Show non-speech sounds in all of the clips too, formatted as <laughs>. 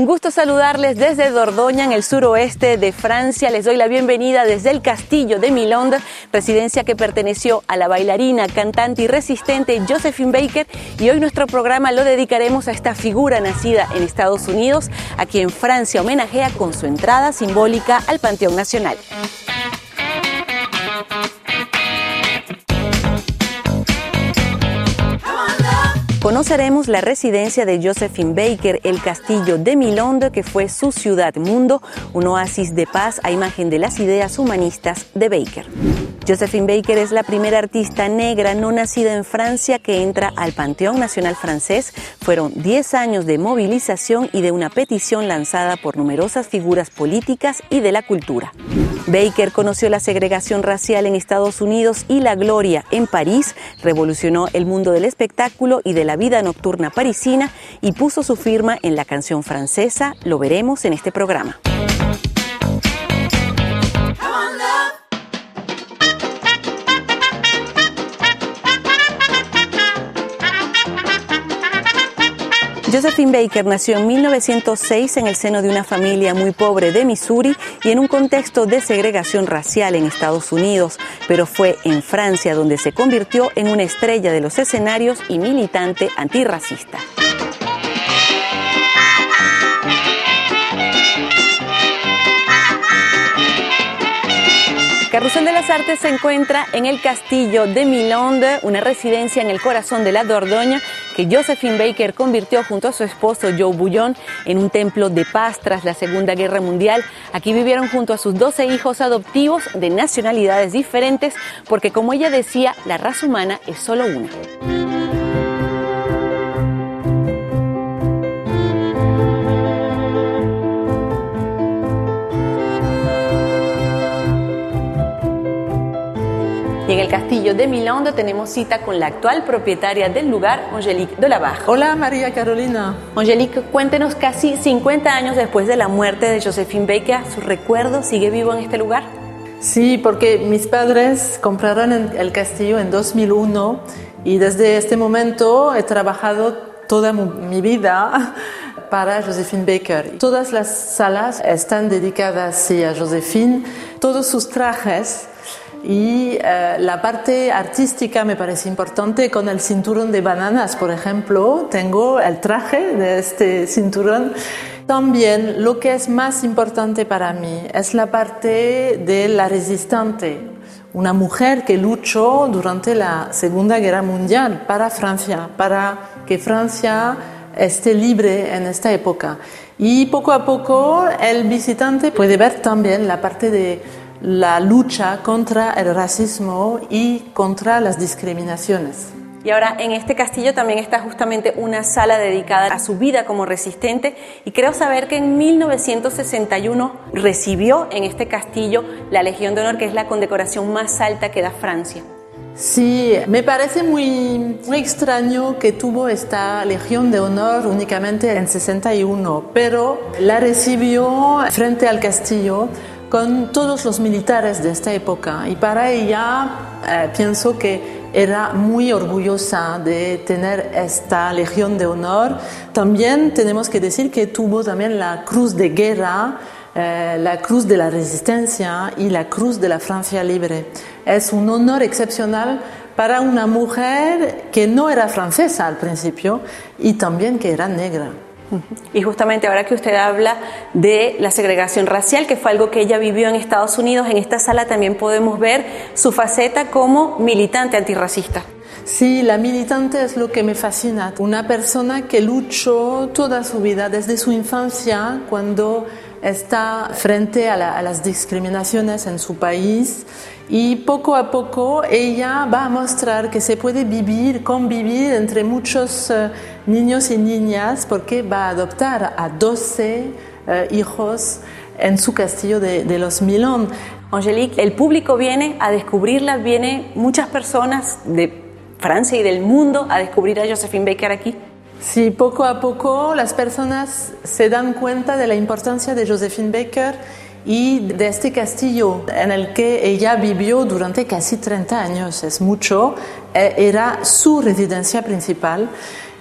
Un gusto saludarles desde Dordoña, en el suroeste de Francia. Les doy la bienvenida desde el castillo de Milonde, residencia que perteneció a la bailarina, cantante y resistente Josephine Baker. Y hoy nuestro programa lo dedicaremos a esta figura nacida en Estados Unidos, a quien Francia homenajea con su entrada simbólica al Panteón Nacional. Conoceremos la residencia de Josephine Baker, el castillo de Milonde, que fue su ciudad mundo, un oasis de paz a imagen de las ideas humanistas de Baker. Josephine Baker es la primera artista negra no nacida en Francia que entra al Panteón Nacional francés. Fueron 10 años de movilización y de una petición lanzada por numerosas figuras políticas y de la cultura. Baker conoció la segregación racial en Estados Unidos y la gloria en París, revolucionó el mundo del espectáculo y de la vida nocturna parisina y puso su firma en la canción francesa. Lo veremos en este programa. Josephine Baker nació en 1906 en el seno de una familia muy pobre de Missouri y en un contexto de segregación racial en Estados Unidos, pero fue en Francia donde se convirtió en una estrella de los escenarios y militante antirracista. Carrusel de las Artes se encuentra en el castillo de Milonde, una residencia en el corazón de la Dordoña Josephine Baker convirtió junto a su esposo Joe Bullón en un templo de paz tras la Segunda Guerra Mundial. Aquí vivieron junto a sus 12 hijos adoptivos de nacionalidades diferentes porque como ella decía, la raza humana es solo una. Y en el castillo de Milonde tenemos cita con la actual propietaria del lugar, Angélique de la Barre. Hola María Carolina. Angélique, cuéntenos casi 50 años después de la muerte de Josephine Baker, ¿su recuerdo sigue vivo en este lugar? Sí, porque mis padres compraron el castillo en 2001 y desde este momento he trabajado toda mi vida <laughs> para Josephine Baker. Todas las salas están dedicadas a Josephine, todos sus trajes y eh, la parte artística me parece importante con el cinturón de bananas, por ejemplo. Tengo el traje de este cinturón. También lo que es más importante para mí es la parte de la resistente, una mujer que luchó durante la Segunda Guerra Mundial para Francia, para que Francia esté libre en esta época. Y poco a poco el visitante puede ver también la parte de la lucha contra el racismo y contra las discriminaciones. Y ahora en este castillo también está justamente una sala dedicada a su vida como resistente y creo saber que en 1961 recibió en este castillo la Legión de Honor, que es la condecoración más alta que da Francia. Sí, me parece muy, muy extraño que tuvo esta Legión de Honor únicamente en 61, pero la recibió frente al castillo con todos los militares de esta época y para ella eh, pienso que era muy orgullosa de tener esta Legión de Honor. También tenemos que decir que tuvo también la Cruz de Guerra, eh, la Cruz de la Resistencia y la Cruz de la Francia Libre. Es un honor excepcional para una mujer que no era francesa al principio y también que era negra. Y justamente ahora que usted habla de la segregación racial, que fue algo que ella vivió en Estados Unidos, en esta sala también podemos ver su faceta como militante antirracista. Sí, la militante es lo que me fascina. Una persona que luchó toda su vida, desde su infancia, cuando está frente a, las discriminaciones en su país y poco a poco ella va a mostrar que se puede vivir, convivir entre muchos eh, niños y niñas porque va a adoptar a 12 eh, hijos en su castillo de, de los Milón. Angelique, el público viene a descubrirla, viene muchas personas de Francia y del mundo a descubrir a Josephine Baker aquí. Sí, poco a poco las personas se dan cuenta de la importancia de Josephine Baker y de este castillo en el que ella vivió durante casi 30 años, es mucho, eh, era su residencia principal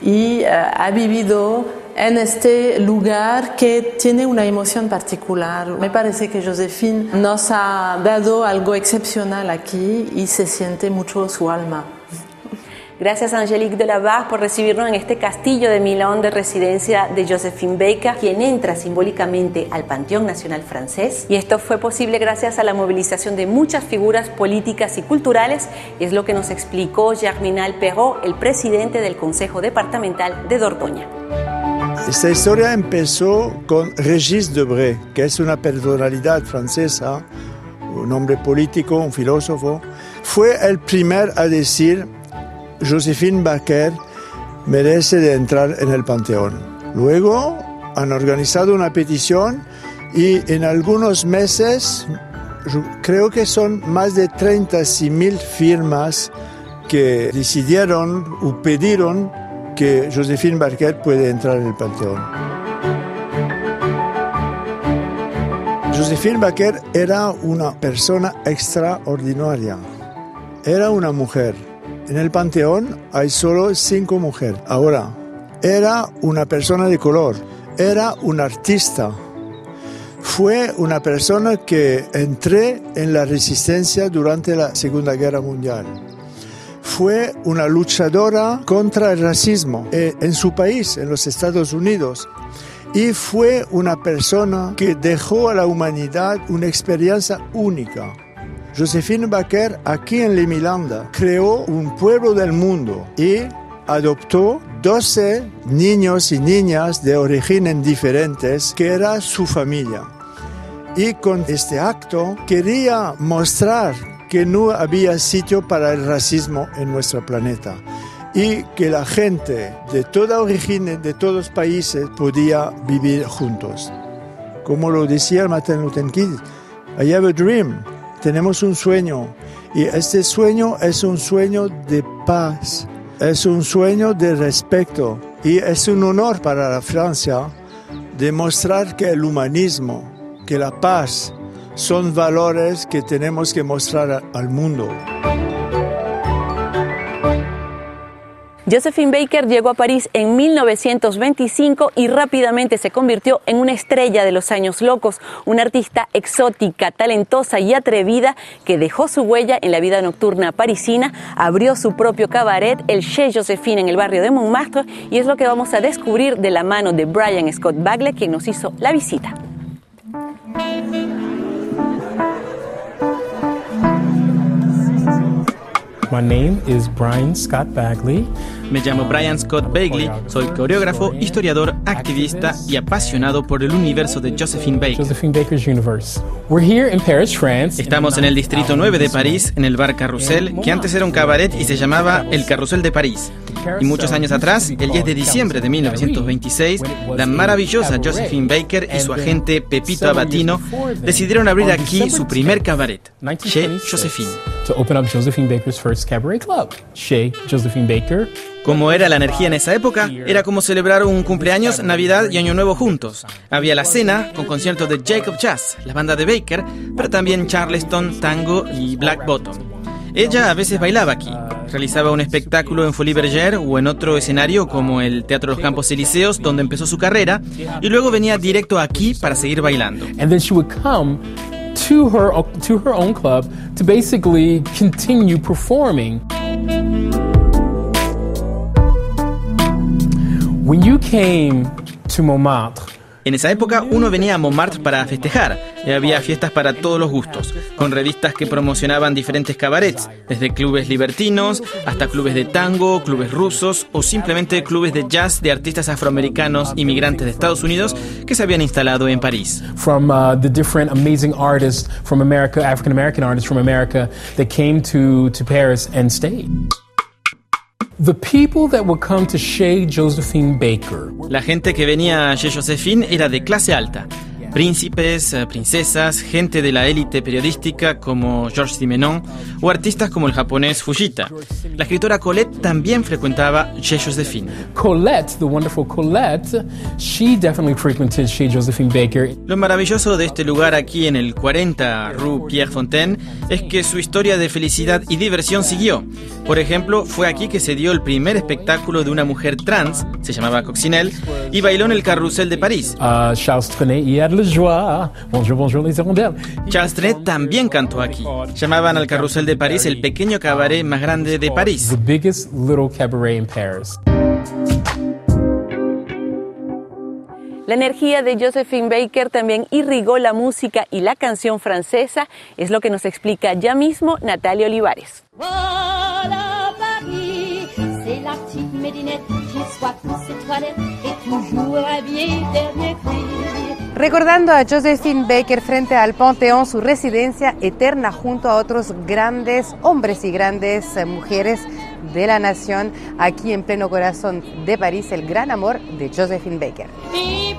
y eh, ha vivido en este lugar que tiene una emoción particular. Me parece que Josephine nos ha dado algo excepcional aquí y se siente mucho su alma. Gracias a Angélique Delabarre por recibirnos en este castillo de Milán de residencia de Josephine Baker, quien entra simbólicamente al Panteón Nacional francés. Y esto fue posible gracias a la movilización de muchas figuras políticas y culturales, y es lo que nos explicó Germinal Perrault, el presidente del Consejo Departamental de Dordoña. Esta historia empezó con Régis Debray, que es una personalidad francesa, un hombre político, un filósofo. Fue el primer a decir Josephine Baker merece de entrar en el Panteón. Luego han organizado una petición y en algunos meses creo que son más de 30.000 firmas que decidieron o pidieron que Josephine Baker puede entrar en el Panteón. Josephine Baker era una persona extraordinaria. Era una mujer en el panteón hay solo cinco mujeres. Ahora, era una persona de color, era un artista. Fue una persona que entré en la resistencia durante la Segunda Guerra Mundial. Fue una luchadora contra el racismo eh, en su país, en los Estados Unidos. Y fue una persona que dejó a la humanidad una experiencia única. Josephine Baker, aquí en Limilanda, creó un pueblo del mundo y adoptó 12 niños y niñas de origen diferentes que era su familia. Y con este acto quería mostrar que no había sitio para el racismo en nuestro planeta y que la gente de toda origen, de todos países, podía vivir juntos. Como lo decía Martin Luther King, I have a dream tenemos un sueño y este sueño es un sueño de paz, es un sueño de respeto y es un honor para la Francia demostrar que el humanismo, que la paz son valores que tenemos que mostrar al mundo. Josephine Baker llegó a París en 1925 y rápidamente se convirtió en una estrella de los años locos, una artista exótica, talentosa y atrevida que dejó su huella en la vida nocturna parisina, abrió su propio cabaret, el Chez Josephine en el barrio de Montmartre y es lo que vamos a descubrir de la mano de Brian Scott Bagley, quien nos hizo la visita. My name is Brian Scott Bagley. Me llamo Brian Scott Bagley, soy coreógrafo, historiador, activista y apasionado por el universo de Josephine Baker. Josephine Baker's universe. We're here in Paris, France. Estamos en el distrito 9 de París, en el bar Carrousel, que antes era un cabaret y se llamaba el Carrousel de París. Y muchos años atrás, el 10 de diciembre de 1926, la maravillosa Josephine Baker y su agente Pepito Abatino decidieron abrir aquí su primer cabaret, Chez Josephine. To open up Josephine Baker's first cabaret club, Chez Josephine Baker. Como era la energía en esa época, era como celebrar un cumpleaños, Navidad y Año Nuevo juntos. Había la cena con conciertos de Jacob Jazz, la banda de Baker, pero también Charleston, Tango y Black Bottom. Ella a veces bailaba aquí, realizaba un espectáculo en Folie Bergère o en otro escenario como el Teatro Los Campos Elíseos, donde empezó su carrera, y luego venía directo aquí para seguir bailando. To her to her own club to basically continue performing. When you came to Montmartre, En esa época uno venía a Montmartre para festejar y había fiestas para todos los gustos, con revistas que promocionaban diferentes cabarets, desde clubes libertinos hasta clubes de tango, clubes rusos o simplemente clubes de jazz de artistas afroamericanos inmigrantes de Estados Unidos que se habían instalado en París. from uh, the different amazing artists from America, African American artists from America that came to, to Paris and stayed. The people that would come to Chez Josephine Baker La gente que venía a Chez Josephine era de clase alta. Príncipes, eh, princesas, gente de la élite periodística como Georges Simenon o artistas como el japonés Fujita. La escritora Colette también frecuentaba Chez Josephine. Colette, the wonderful Colette, she definitely frequented Chez Josephine Baker. Lo maravilloso de este lugar aquí en el 40 Rue Pierre Fontaine es que su historia de felicidad y diversión siguió. Por ejemplo, fue aquí que se dio el primer espectáculo de una mujer trans, se llamaba Coccinelle, y bailó en el carrusel de París. Uh, Charles Trenet y la joie. Bonjour, bonjour les hirondelles. Charles Trenet también cantó aquí. Llamaban al carrusel de París el pequeño cabaret más grande de París. The biggest little cabaret in Paris. La energía de Josephine Baker también irrigó la música y la canción francesa, es lo que nos explica ya mismo Natalia Olivares. Voilà Paris, c'est la petite Médinette qui soit pour ses toilettes et toujours habillée dernier cri. Recordando a Josephine Baker frente al Panteón, su residencia eterna junto a otros grandes hombres y grandes eh, mujeres de la nación, aquí en pleno corazón de París, el gran amor de Josephine Baker. Eh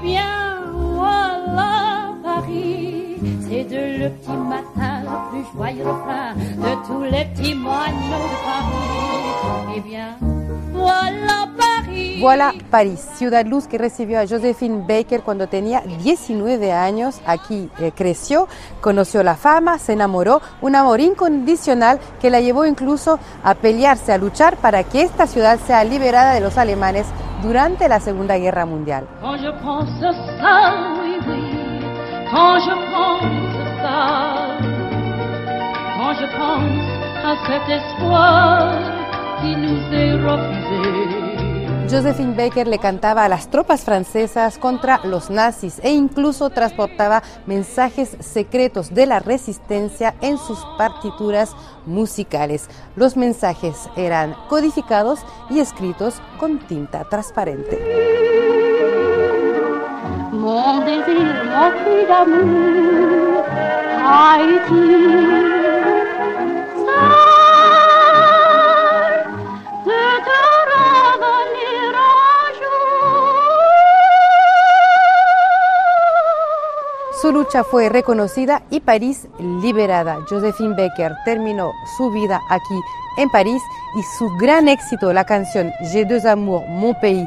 c'est de le petit matin le plus joyeux de tous les petits de Paris. Eh bien, voilà Paris. Voilà París, ciudad luz que recibió a Josephine Baker cuando tenía 19 años. Aquí eh, creció, conoció la fama, se enamoró, un amor incondicional que la llevó incluso a pelearse, a luchar para que esta ciudad sea liberada de los alemanes durante la Segunda Guerra Mundial. À cet espoir qui nous est refusé. Josephine Baker le cantaba a las tropas francesas contra los nazis e incluso transportaba mensajes secretos de la resistencia en sus partituras musicales. Los mensajes eran codificados y escritos con tinta transparente. Su lucha fue reconocida y París liberada. Josephine Baker terminó su vida aquí en París y su gran éxito, la canción J'ai deux amours, mon pays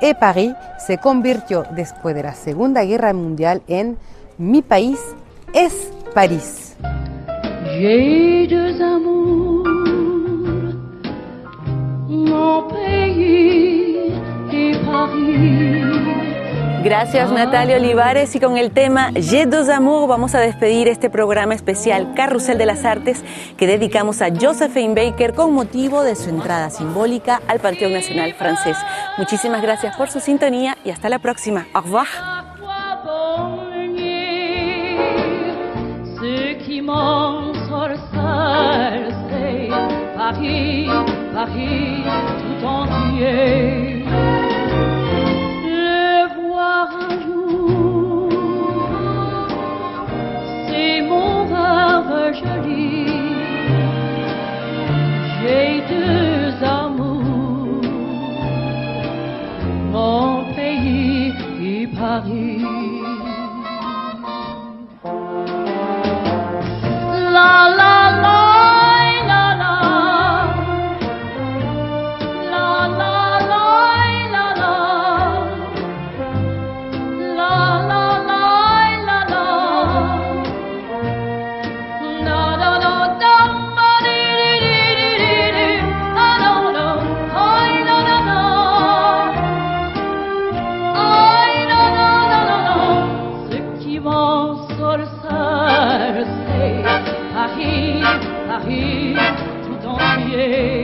et Paris, se convirtió después de la Segunda Guerra Mundial en Mi país es París. J'ai deux amours, mon pays et Paris. Gracias Natalia Olivares y con el tema J'ai deux amours vamos a despedir este programa especial Carrusel de las Artes que dedicamos a Josephine Baker con motivo de su entrada simbólica al Panteón Nacional francés. Muchísimas gracias por su sintonía y hasta la próxima. Au revoir. Paris, Paris tout entier. Paris tout entier